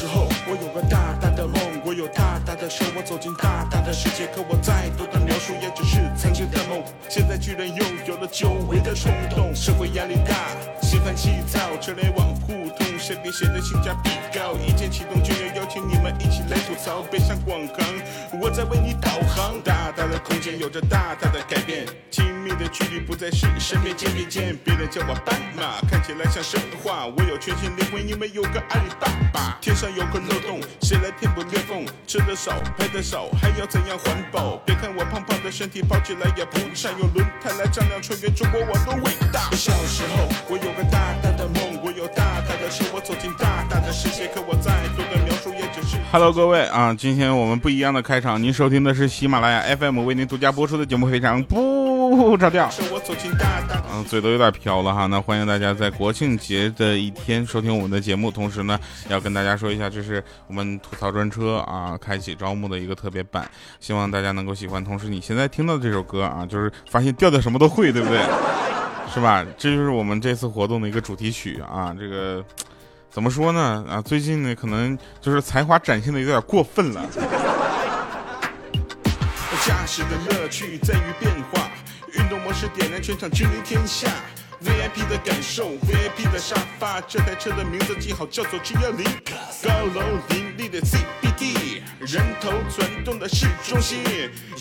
时候，我有个大大的梦，我有大大的车，我走进大大的世界。可我再多的描述，也只是曾经的梦。现在居然又有了久违的冲动，社会压力大，心烦气躁，车来往互通，谁比谁的性价比高？一键启动就要邀请你们一起来吐槽，别上广行，我在为你导航。大大的空间有着大大的改变，亲密的距离不再是身边肩并肩，别人叫我斑马，看起来像神话。我有全新灵魂，因为有个阿里巴巴。天上有个漏洞，谁来填补裂缝？吃的少，拍的少，还要怎样环保？别看我胖胖的身体，跑起来也不差。用轮胎来丈量穿越中国，我多伟大。小时候，我有个大大的梦，我有大大的车，我走进大大的世界。可我再多的描述，也只是。Hello，各位啊，今天我们不一样的开场，您收听的是喜马拉雅 FM 为您独家播出的节目，非常不着调。是我走进大大。嗯，嘴都有点飘了哈。那欢迎大家在国庆节的一天收听我们的节目，同时呢，要跟大家说一下，这是我们吐槽专车啊开启招募的一个特别版，希望大家能够喜欢。同时，你现在听到的这首歌啊，就是发现调调什么都会，对不对？是吧？这就是我们这次活动的一个主题曲啊。这个怎么说呢？啊，最近呢，可能就是才华展现的有点过分了。驾驶的乐趣在于变化，运动模式点燃全场，君临天下。VIP 的感受，VIP 的沙发，这台车的名字记好，叫做 G 幺零。高楼林立的 CBD，人头攒动的市中心，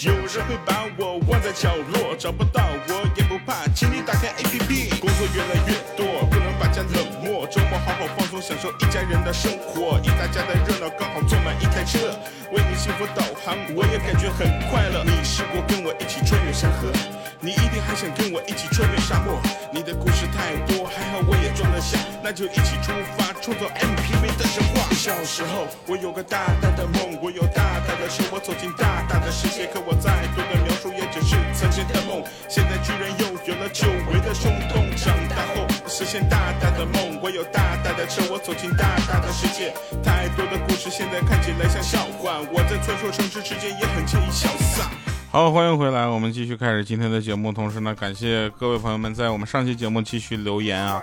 有人会把我忘在角落，找不到我也不怕，请你打开 APP。工作越来越多，不能把家冷漠，周末好好放松，享受一家人的生活。一大家的热闹，刚好坐满一台车，为你幸福导航，我也感觉很快乐。你试过跟我一起穿越山河？你一定还想跟我一起穿越沙漠，你的故事太多，还好我也装得下，那就一起出发，创造 MPV 的神话。小时候我有个大大的梦，我有大大的车，我走进大大的世界，可我再多的描述，也只是曾经的梦。现在居然又有了久违的冲动，长大后实现大大的梦，我有大大的车，我走进大大的世界，太多的故事现在看起来像笑话，我在穿梭城市之间也很惬意潇洒。好，欢迎回来，我们继续开始今天的节目。同时呢，感谢各位朋友们在我们上期节目继续留言啊。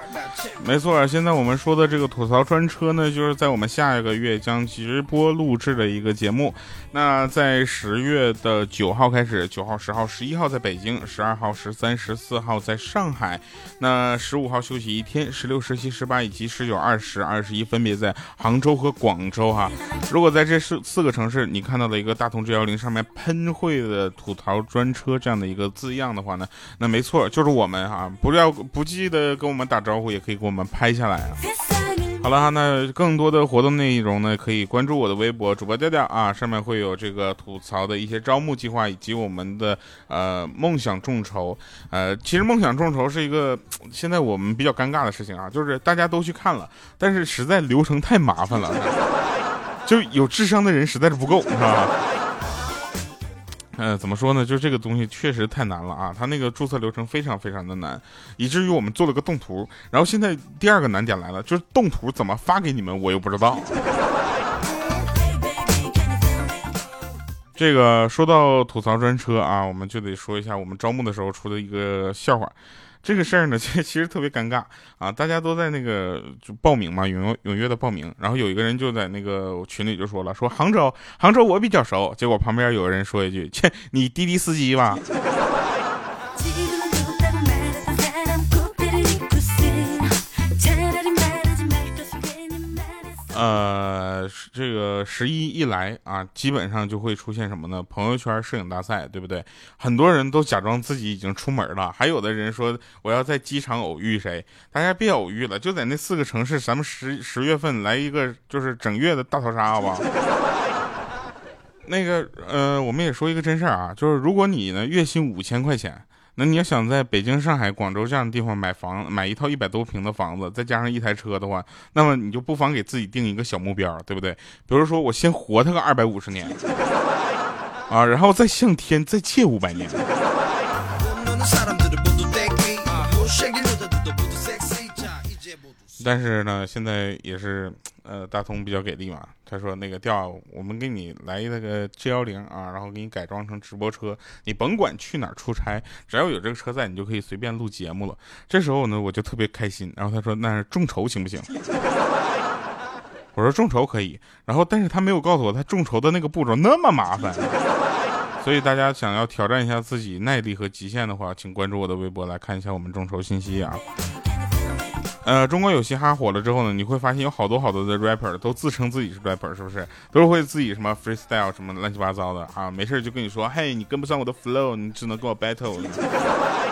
没错，现在我们说的这个吐槽专车呢，就是在我们下一个月将直播录制的一个节目。那在十月的九号开始，九号、十号、十一号在北京，十二号、十三、十四号在上海。那十五号休息一天，十六、十七、十八以及十九、二十、二十一分别在杭州和广州哈。如果在这四四个城市，你看到了一个大同 G 幺零上面喷绘的。吐槽专车这样的一个字样的话呢，那没错，就是我们哈，不要不记得跟我们打招呼，也可以给我们拍下来啊。好了哈，那更多的活动内容呢，可以关注我的微博主播调调啊，上面会有这个吐槽的一些招募计划，以及我们的呃梦想众筹。呃，其实梦想众筹是一个现在我们比较尴尬的事情啊，就是大家都去看了，但是实在流程太麻烦了，就有智商的人实在是不够，是吧？嗯，怎么说呢？就是这个东西确实太难了啊！它那个注册流程非常非常的难，以至于我们做了个动图。然后现在第二个难点来了，就是动图怎么发给你们，我又不知道。这个说到吐槽专车啊，我们就得说一下我们招募的时候出的一个笑话。这个事儿呢，其实特别尴尬啊！大家都在那个就报名嘛，踊跃踊跃的报名。然后有一个人就在那个群里就说了：“说杭州，杭州我比较熟。”结果旁边有人说一句：“切，你滴滴司机吧？” 呃，这个十一一来啊，基本上就会出现什么呢？朋友圈摄影大赛，对不对？很多人都假装自己已经出门了，还有的人说我要在机场偶遇谁。大家别偶遇了，就在那四个城市，咱们十十月份来一个就是整月的大逃杀，好不好？那个呃，我们也说一个真事儿啊，就是如果你呢月薪五千块钱。那你要想在北京、上海、广州这样的地方买房，买一套一百多平的房子，再加上一台车的话，那么你就不妨给自己定一个小目标，对不对？比如说，我先活他个二百五十年，啊，然后再向天再借五百年。但是呢，现在也是，呃，大通比较给力嘛。他说那个调，我们给你来一个 G 幺零啊，然后给你改装成直播车，你甭管去哪儿出差，只要有这个车在，你就可以随便录节目了。这时候呢，我就特别开心。然后他说，那众筹行不行？我说众筹可以，然后但是他没有告诉我他众筹的那个步骤那么麻烦。所以大家想要挑战一下自己耐力和极限的话，请关注我的微博来看一下我们众筹信息啊。呃，中国有嘻哈火了之后呢，你会发现有好多好多的 rapper 都自称自己是 rapper，是不是？都会自己什么 freestyle 什么乱七八糟的啊，没事就跟你说，嘿，你跟不上我的 flow，你只能跟我 battle。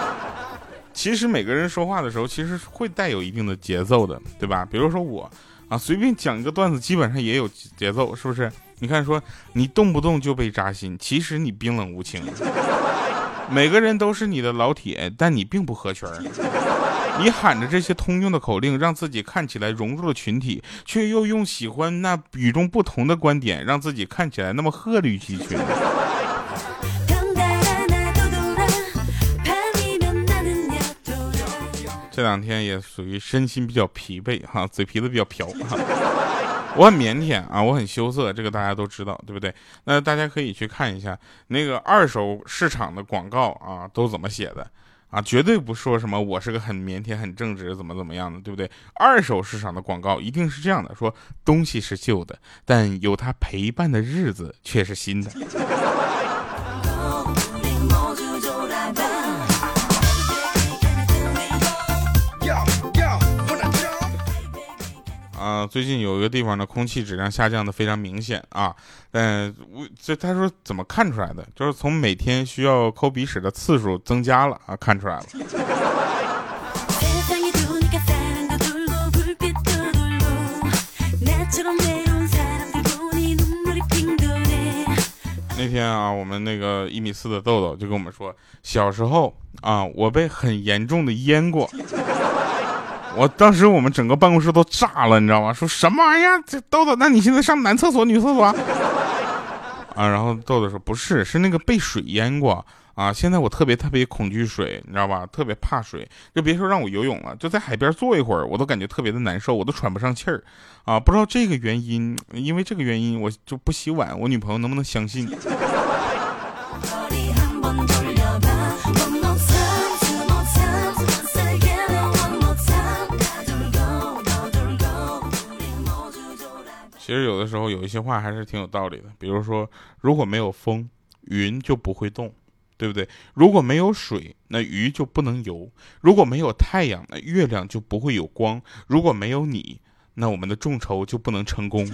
其实每个人说话的时候，其实会带有一定的节奏的，对吧？比如说我啊，随便讲一个段子，基本上也有节奏，是不是？你看，说你动不动就被扎心，其实你冰冷无情。每个人都是你的老铁，但你并不合群。你喊着这些通用的口令，让自己看起来融入了群体，却又用喜欢那与众不同的观点，让自己看起来那么鹤立鸡群。这两天也属于身心比较疲惫哈，嘴皮子比较瓢哈。我很腼腆啊，我很羞涩，这个大家都知道，对不对？那大家可以去看一下那个二手市场的广告啊，都怎么写的啊？绝对不说什么我是个很腼腆、很正直，怎么怎么样的，对不对？二手市场的广告一定是这样的：说东西是旧的，但有它陪伴的日子却是新的。啊，最近有一个地方的空气质量下降的非常明显啊，嗯，我这他说怎么看出来的？就是从每天需要抠鼻屎的次数增加了啊，看出来了。那天啊，我们那个一米四的豆豆就跟我们说，小时候啊，我被很严重的淹过。我当时我们整个办公室都炸了，你知道吗？说什么玩意儿？这豆豆，那你现在上男厕所、女厕所？啊，然后豆豆说不是，是那个被水淹过啊。现在我特别特别恐惧水，你知道吧？特别怕水，就别说让我游泳了，就在海边坐一会儿，我都感觉特别的难受，我都喘不上气儿啊。不知道这个原因，因为这个原因我就不洗碗，我女朋友能不能相信？其实有的时候有一些话还是挺有道理的，比如说，如果没有风，云就不会动，对不对？如果没有水，那鱼就不能游；如果没有太阳，那月亮就不会有光；如果没有你，那我们的众筹就不能成功。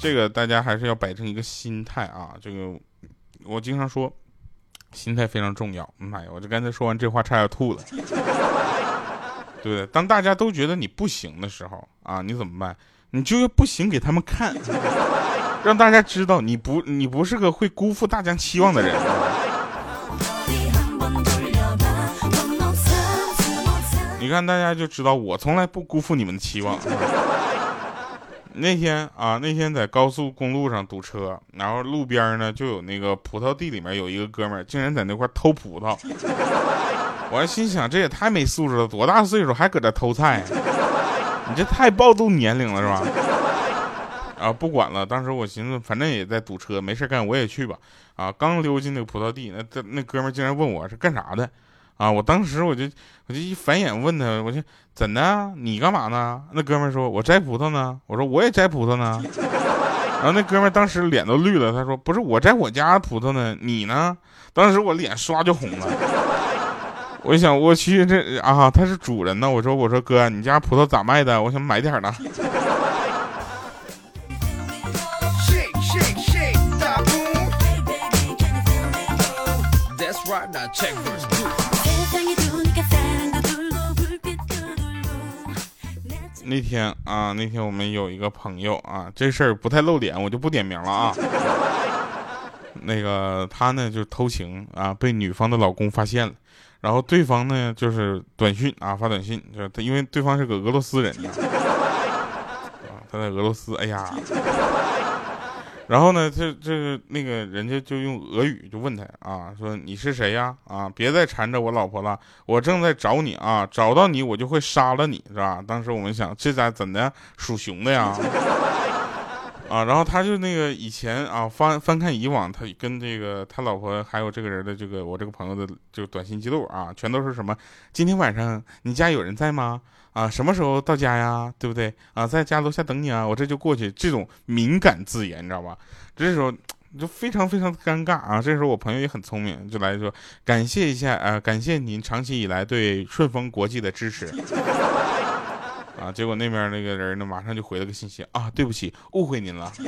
这个大家还是要摆正一个心态啊！这个我经常说，心态非常重要。妈呀，我这刚才说完这话，差点吐了。对不对？当大家都觉得你不行的时候啊，你怎么办？你就要不行给他们看，让大家知道你不你不是个会辜负大家期望的人。你看大家就知道我从来不辜负你们的期望。那天啊，那天在高速公路上堵车，然后路边呢就有那个葡萄地里面有一个哥们儿，竟然在那块偷葡萄。我还心想，这也太没素质了，多大岁数还搁这偷菜？你这太暴露年龄了是吧？啊，不管了，当时我寻思，反正也在堵车，没事干，我也去吧。啊，刚溜进那个葡萄地，那那哥们竟然问我是干啥的？啊，我当时我就我就一反眼问他，我就怎的？你干嘛呢？那哥们说，我摘葡萄呢。我说我也摘葡萄呢。然后那哥们当时脸都绿了，他说不是我摘我家葡萄呢，你呢？当时我脸刷就红了。我想，我去这啊，他是主人呢。我说，我说哥，你家葡萄咋卖的？我想买点呢。那天啊，那天我们有一个朋友啊，这事儿不太露脸，我就不点名了啊。那个他呢，就偷情啊，被女方的老公发现了。然后对方呢，就是短信啊，发短信，就他，因为对方是个俄罗斯人啊，他在俄罗斯，哎呀，然后呢，这这那个人家就用俄语就问他啊，说你是谁呀？啊，别再缠着我老婆了，我正在找你啊，找到你我就会杀了你，是吧？当时我们想，这咋怎的？属熊的呀？啊，然后他就那个以前啊翻翻看以往他跟这个他老婆还有这个人的这个我这个朋友的这个短信记录啊，全都是什么？今天晚上你家有人在吗？啊，什么时候到家呀？对不对？啊，在家楼下等你啊，我这就过去。这种敏感字眼，你知道吧？这时候就非常非常的尴尬啊。这时候我朋友也很聪明，就来说感谢一下啊，感谢您长期以来对顺丰国际的支持。啊，结果那边那个人呢，马上就回了个信息啊，对不起，误会您了。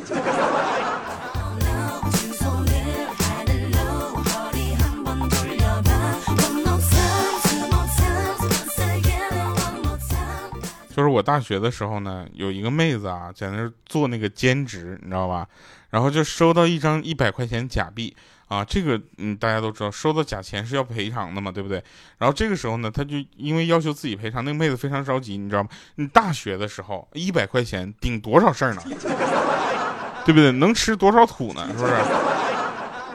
就是我大学的时候呢，有一个妹子啊，在那做那个兼职，你知道吧？然后就收到一张一百块钱假币啊，这个嗯大家都知道，收到假钱是要赔偿的嘛，对不对？然后这个时候呢，他就因为要求自己赔偿，那妹子非常着急，你知道吗？你大学的时候一百块钱顶多少事儿呢？对不对？能吃多少土呢？是不是？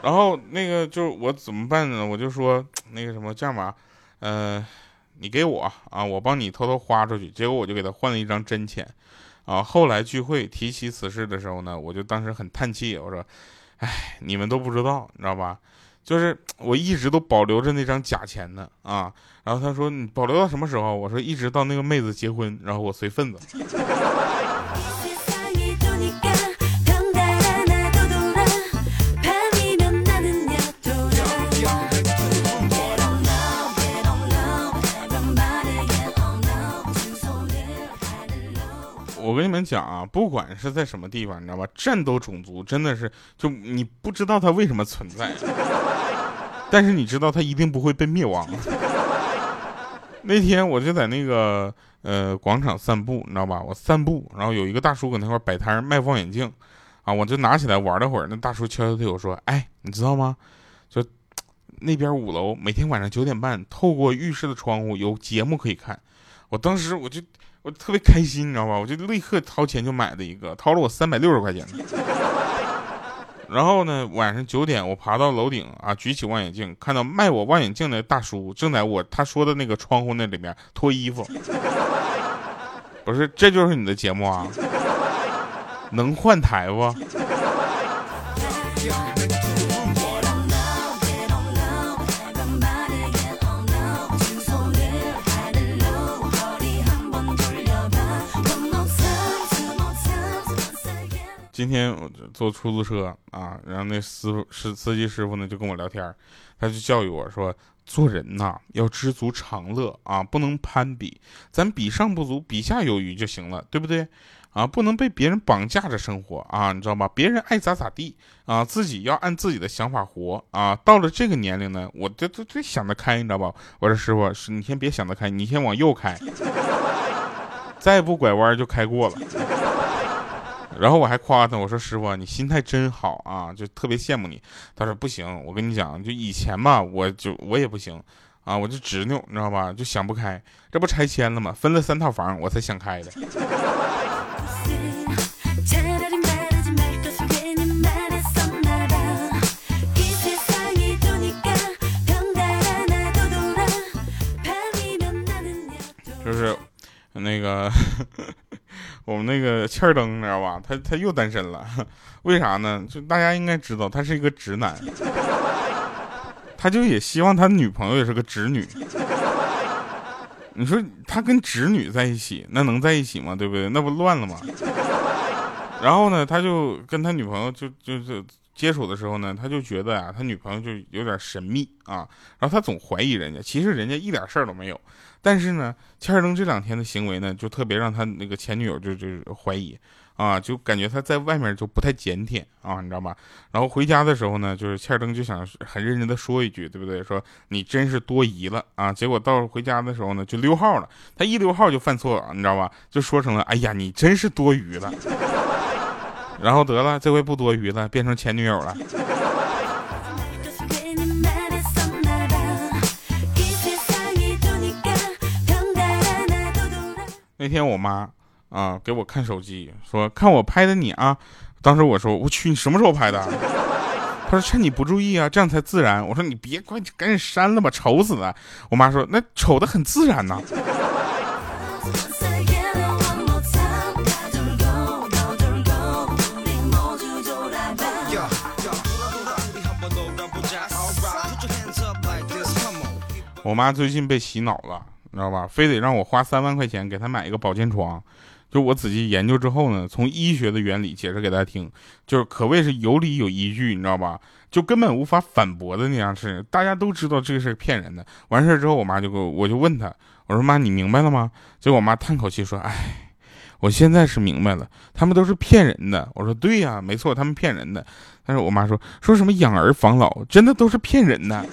然后那个就我怎么办呢？我就说那个什么这样吧，呃。你给我啊，我帮你偷偷花出去。结果我就给他换了一张真钱，啊，后来聚会提起此事的时候呢，我就当时很叹气，我说，哎，你们都不知道，你知道吧？就是我一直都保留着那张假钱呢，啊。然后他说你保留到什么时候？我说一直到那个妹子结婚，然后我随份子。我跟你们讲啊，不管是在什么地方，你知道吧？战斗种族真的是，就你不知道它为什么存在，但是你知道它一定不会被灭亡。那天我就在那个呃广场散步，你知道吧？我散步，然后有一个大叔搁那块摆摊卖望远镜，啊，我就拿起来玩了会儿。那大叔悄悄对我说：“哎，你知道吗？就那边五楼每天晚上九点半，透过浴室的窗户有节目可以看。”我当时我就。我特别开心，你知道吧？我就立刻掏钱就买了一个，掏了我三百六十块钱。然后呢，晚上九点我爬到楼顶啊，举起望远镜，看到卖我望远镜的大叔正在我他说的那个窗户那里面脱衣服。不是，这就是你的节目啊？能换台不？今天我坐出租车啊，然后那司司司机师傅呢就跟我聊天，他就教育我说，做人呐要知足常乐啊，不能攀比，咱比上不足，比下有余就行了，对不对？啊，不能被别人绑架着生活啊，你知道吗？别人爱咋咋地啊，自己要按自己的想法活啊。到了这个年龄呢，我这这这想得开，你知道吧？我说师傅，你先别想得开，你先往右开，再不拐弯就开过了。然后我还夸他，我说师傅，你心态真好啊，就特别羡慕你。他说不行，我跟你讲，就以前吧，我就我也不行啊，我就执拗，你知道吧，就想不开。这不拆迁了吗？分了三套房，我才想开的。欠儿灯，你知道吧？他他又单身了，为啥呢？就大家应该知道，他是一个直男，他就也希望他女朋友也是个直女。你说他跟直女在一起，那能在一起吗？对不对？那不乱了吗？然后呢，他就跟他女朋友就就是接触的时候呢，他就觉得啊，他女朋友就有点神秘啊，然后他总怀疑人家，其实人家一点事儿都没有。但是呢，切尔登这两天的行为呢，就特别让他那个前女友就就怀疑，啊，就感觉他在外面就不太检点啊，你知道吧？然后回家的时候呢，就是切尔登就想很认真的说一句，对不对？说你真是多疑了啊！结果到回家的时候呢，就溜号了。他一溜号就犯错了，你知道吧？就说成了，哎呀，你真是多余了。然后得了，这回不多余了，变成前女友了。那天我妈啊给我看手机说看我拍的你啊。当时我说我去你什么时候拍的 她说趁你不注意啊这样才自然。我说你别管赶紧删了吧丑死了。我妈说那丑的很自然呐。我妈最近被洗脑了。你知道吧？非得让我花三万块钱给她买一个保健床。就我仔细研究之后呢，从医学的原理解释给大家听，就是可谓是有理有依据，你知道吧？就根本无法反驳的那样事。大家都知道这个是骗人的。完事之后，我妈就给我，我就问她，我说妈，你明白了吗？结果我妈叹口气说，哎。我现在是明白了，他们都是骗人的。我说对呀，没错，他们骗人的。但是我妈说说什么养儿防老，真的都是骗人的。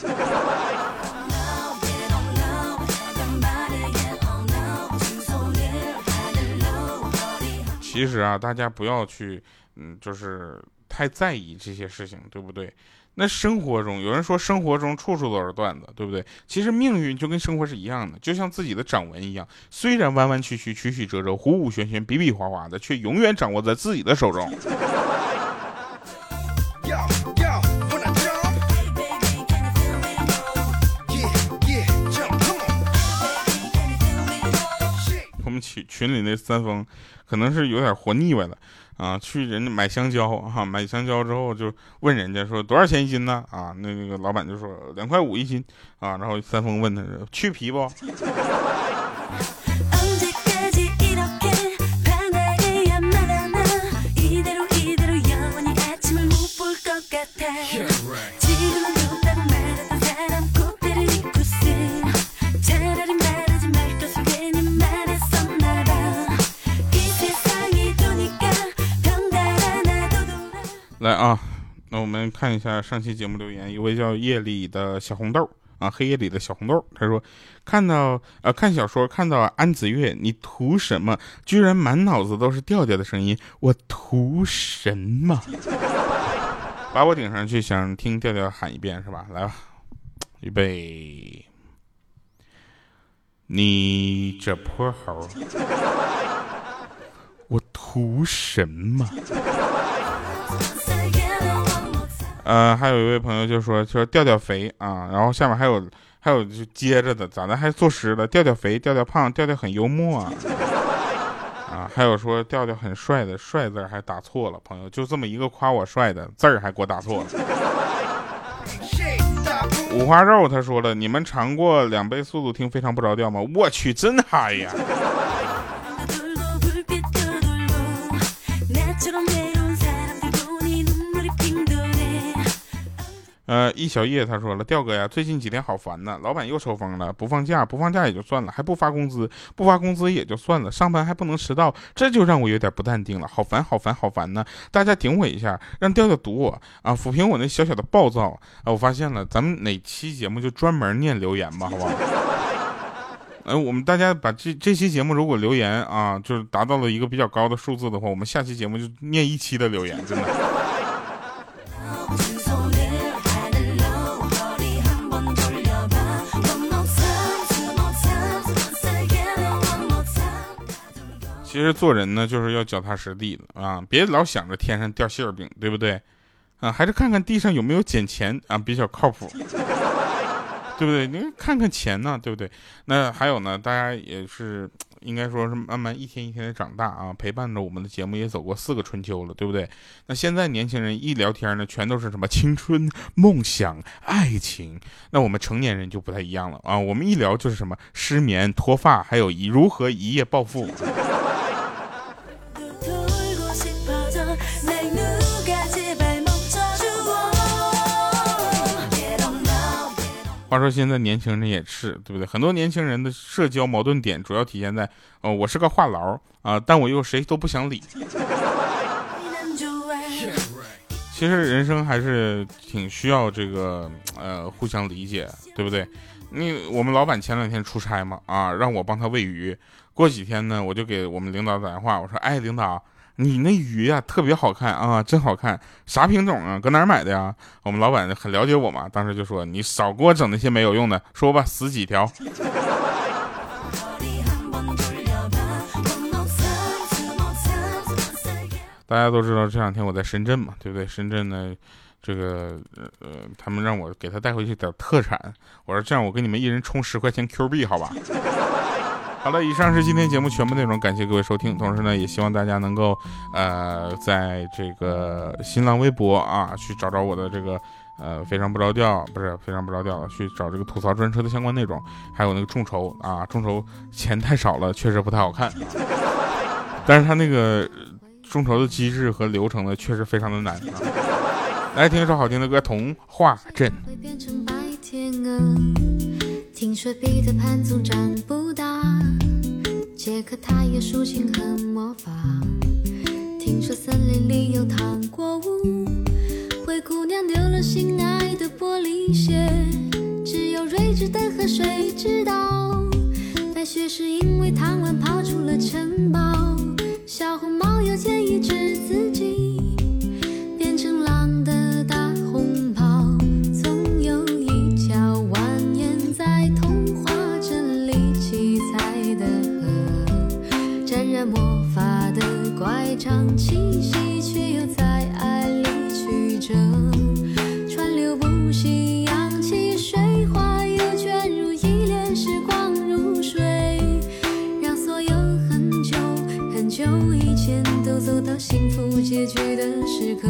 其实啊，大家不要去，嗯，就是太在意这些事情，对不对？那生活中有人说生活中处处都是段子，对不对？其实命运就跟生活是一样的，就像自己的掌纹一样，虽然弯弯曲曲、曲曲折折、虎虎旋旋、比比划划的，却永远掌握在自己的手中。群群里那三丰，可能是有点活腻歪了。啊，去人家买香蕉哈，买香蕉之后就问人家说多少钱一斤呢？啊，那那个老板就说两块五一斤啊。然后三丰问他去皮不？看一下上期节目留言，一位叫夜里的小红豆啊，黑夜里的小红豆，他说看到呃看小说看到安子月，你图什么？居然满脑子都是调调的声音，我图什么？把我顶上去，想听调调喊一遍是吧？来吧，预备，你这泼猴，我图什么？呃，还有一位朋友就说，说调调肥啊，然后下面还有还有就接着的，咋的还作诗了？调调肥，调调胖，调调很幽默啊，啊，还有说调调很帅的，帅字还打错了，朋友就这么一个夸我帅的字儿还给我打错了。五花肉他说了，你们尝过两倍速度听非常不着调吗？我去，真嗨呀！呃，易小叶他说了，调哥呀，最近几天好烦呐，老板又抽风了，不放假，不放假也就算了，还不发工资，不发工资也就算了，上班还不能迟到，这就让我有点不淡定了，好烦，好烦，好烦呢！大家顶我一下，让调调堵我啊，抚平我那小小的暴躁啊！我发现了，咱们哪期节目就专门念留言吧，好不好？呃，我们大家把这这期节目如果留言啊，就是达到了一个比较高的数字的话，我们下期节目就念一期的留言，真的。其实做人呢，就是要脚踏实地的啊，别老想着天上掉馅儿饼，对不对？啊，还是看看地上有没有捡钱啊，比较靠谱，对不对？你看看钱呢，对不对？那还有呢，大家也是应该说是慢慢一天一天的长大啊，陪伴着我们的节目也走过四个春秋了，对不对？那现在年轻人一聊天呢，全都是什么青春、梦想、爱情，那我们成年人就不太一样了啊，我们一聊就是什么失眠、脱发，还有一如何一夜暴富。话说现在年轻人也是，对不对？很多年轻人的社交矛盾点主要体现在，哦，我是个话痨啊，但我又谁都不想理。其实人生还是挺需要这个呃互相理解，对不对？你我们老板前两天出差嘛，啊，让我帮他喂鱼。过几天呢，我就给我们领导打电话，我说，哎，领导。你那鱼呀特别好看啊，真好看，啥品种啊？搁哪儿买的呀？我们老板很了解我嘛，当时就说你少给我整那些没有用的，说吧，死几条。大家都知道这两天我在深圳嘛，对不对？深圳呢，这个呃，他们让我给他带回去点特产，我说这样，我给你们一人充十块钱 Q 币，好吧？好了，以上是今天节目全部内容，感谢各位收听。同时呢，也希望大家能够，呃，在这个新浪微博啊，去找找我的这个呃，非常不着调，不是非常不着调，去找这个吐槽专车的相关内容，还有那个众筹啊，众筹钱太少了，确实不太好看，但是他那个众筹的机制和流程呢，确实非常的难。来听一首好听的歌，《童话镇》。听说彼得潘总长不大，杰克他也竖琴和魔法。听说森林里有糖果屋，灰姑娘丢了心爱的玻璃鞋，只有睿智的河水知道，白雪是因为贪玩跑出了城堡。小红帽又建议治自己变成狼。唱起戏，却又在爱里曲折，川流不息，扬起水花，又卷入一帘时光如水，让所有很久很久以前都走到幸福结局的时刻。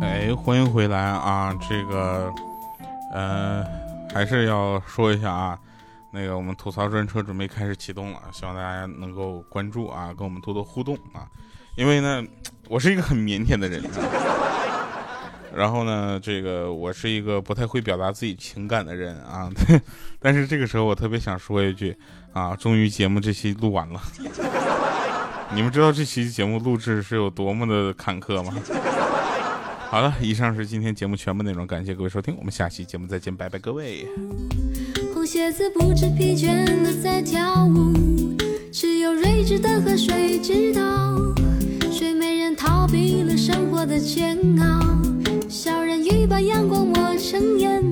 哎，欢迎回来啊，这个呃还是要说一下啊。那个我们吐槽专车准备开始启动了，希望大家能够关注啊，跟我们多多互动啊。因为呢，我是一个很腼腆的人，然后呢，这个我是一个不太会表达自己情感的人啊。但是这个时候，我特别想说一句啊，终于节目这期录完了。你们知道这期节目录制是有多么的坎坷吗？好了，以上是今天节目全部内容，感谢各位收听，我们下期节目再见，拜拜，各位。鞋子不知疲倦的在跳舞，只有睿智的河水知道，睡美人逃避了生活的煎熬，小人鱼把阳光抹成眼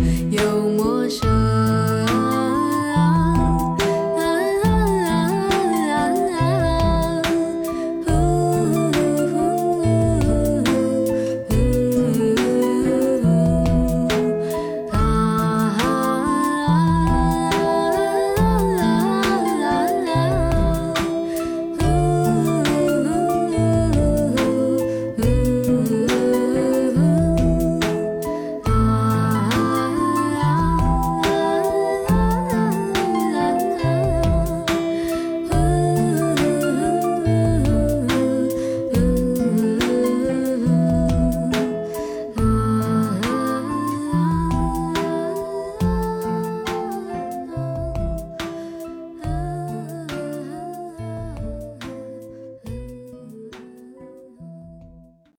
有陌生。